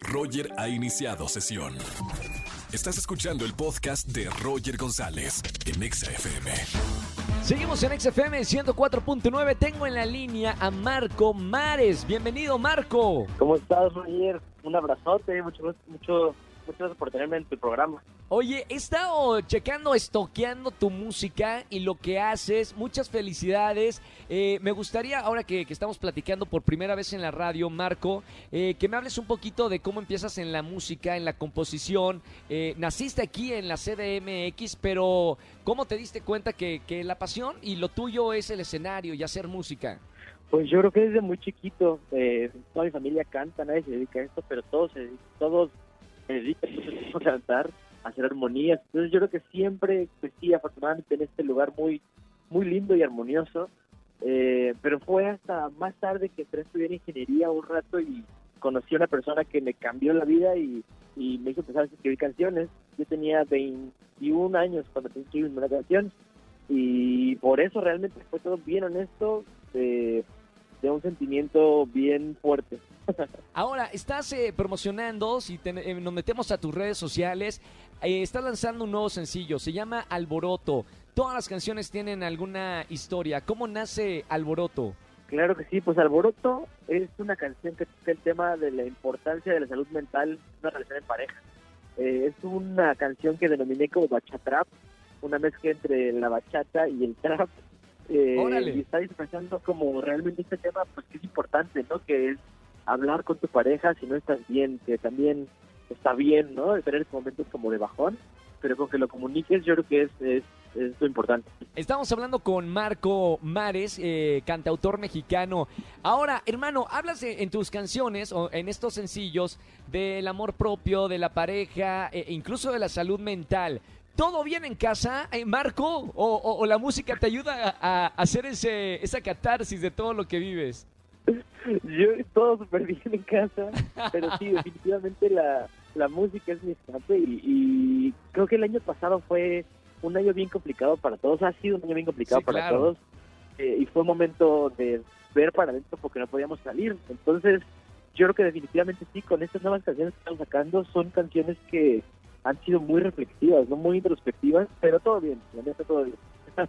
Roger ha iniciado sesión. Estás escuchando el podcast de Roger González en Exa FM. Seguimos en XFM 104.9. Tengo en la línea a Marco Mares. Bienvenido, Marco. ¿Cómo estás, Roger? Un abrazote, mucho, mucho, muchas gracias por tenerme en tu programa. Oye, he estado checando, estoqueando tu música y lo que haces. Muchas felicidades. Eh, me gustaría, ahora que, que estamos platicando por primera vez en la radio, Marco, eh, que me hables un poquito de cómo empiezas en la música, en la composición. Eh, naciste aquí en la CDMX, pero ¿cómo te diste cuenta que, que la pasión y lo tuyo es el escenario y hacer música? Pues yo creo que desde muy chiquito, eh, toda mi familia canta, nadie se dedica a esto, pero todos todos se dedican a cantar, a hacer armonías. Entonces yo creo que siempre, pues sí, afortunadamente en este lugar muy, muy lindo y armonioso, eh, pero fue hasta más tarde que entré a estudiar ingeniería un rato y conocí a una persona que me cambió la vida y, y me hizo empezar a escribir canciones. Yo tenía 21 años cuando empecé a escribir una canción y por eso realmente fue todo bien honesto, de, de un sentimiento bien fuerte. Ahora, estás eh, promocionando, si te- eh, nos metemos a tus redes sociales, eh, estás lanzando un nuevo sencillo, se llama Alboroto. Todas las canciones tienen alguna historia. ¿Cómo nace Alboroto? Claro que sí, pues Alboroto es una canción que toca el tema de la importancia de la salud mental en una relación en pareja. Eh, es una canción que denominé como bachatrap, una mezcla entre la bachata y el trap. Eh, y está expresando como realmente este tema pues que es importante, ¿no? Que es hablar con tu pareja si no estás bien, que también está bien, ¿no? De tener momentos como de bajón, pero con que lo comuniques yo creo que es, es, es lo importante. Estamos hablando con Marco Mares, eh, cantautor mexicano. Ahora, hermano, hablas de- en tus canciones o en estos sencillos del amor propio, de la pareja, e incluso de la salud mental. ¿Todo bien en casa, eh, Marco? ¿O, o- o la música te ayuda a, a hacer ese, esa catarsis de todo lo que vives? Yo todo súper bien en casa, pero sí, definitivamente la, la música es mi escape y, y creo que el año pasado fue un año bien complicado para todos, ha sido un año bien complicado Sí, para claro. todos eh, y fue un momento de ver para adentro porque no podíamos salir. Entonces, yo creo que definitivamente sí, con estas nuevas canciones que estamos sacando son canciones que han sido muy reflexivas, no muy introspectivas, pero todo bien, la neta todo bien.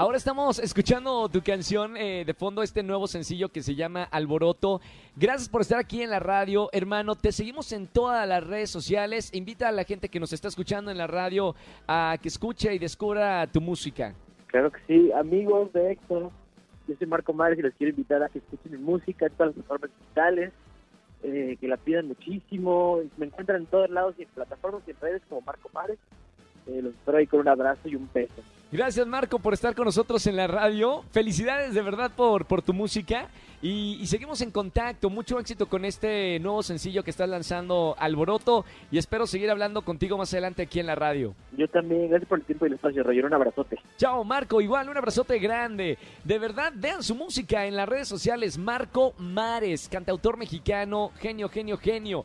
Ahora estamos escuchando tu canción eh, de fondo, este nuevo sencillo que se llama Alboroto. Gracias por estar aquí en la radio, hermano. Te seguimos en todas las redes sociales. Invita a la gente que nos está escuchando en la radio a que escuche y descubra tu música. Claro que sí, amigos de Héctor, yo soy Marco Mares y les quiero invitar a que escuchen mi música en todas las plataformas digitales, eh, que la pidan muchísimo, me encuentran en todos lados y en plataformas y en redes como Marco Mares, eh, los espero ahí con un abrazo y un beso. Gracias, Marco, por estar con nosotros en la radio. Felicidades de verdad por, por tu música. Y, y seguimos en contacto. Mucho éxito con este nuevo sencillo que estás lanzando, Alboroto. Y espero seguir hablando contigo más adelante aquí en la radio. Yo también, gracias por el tiempo y el espacio, Roger, un abrazote. Chao, Marco. Igual, un abrazote grande. De verdad, vean su música en las redes sociales. Marco Mares, cantautor mexicano. Genio, genio, genio.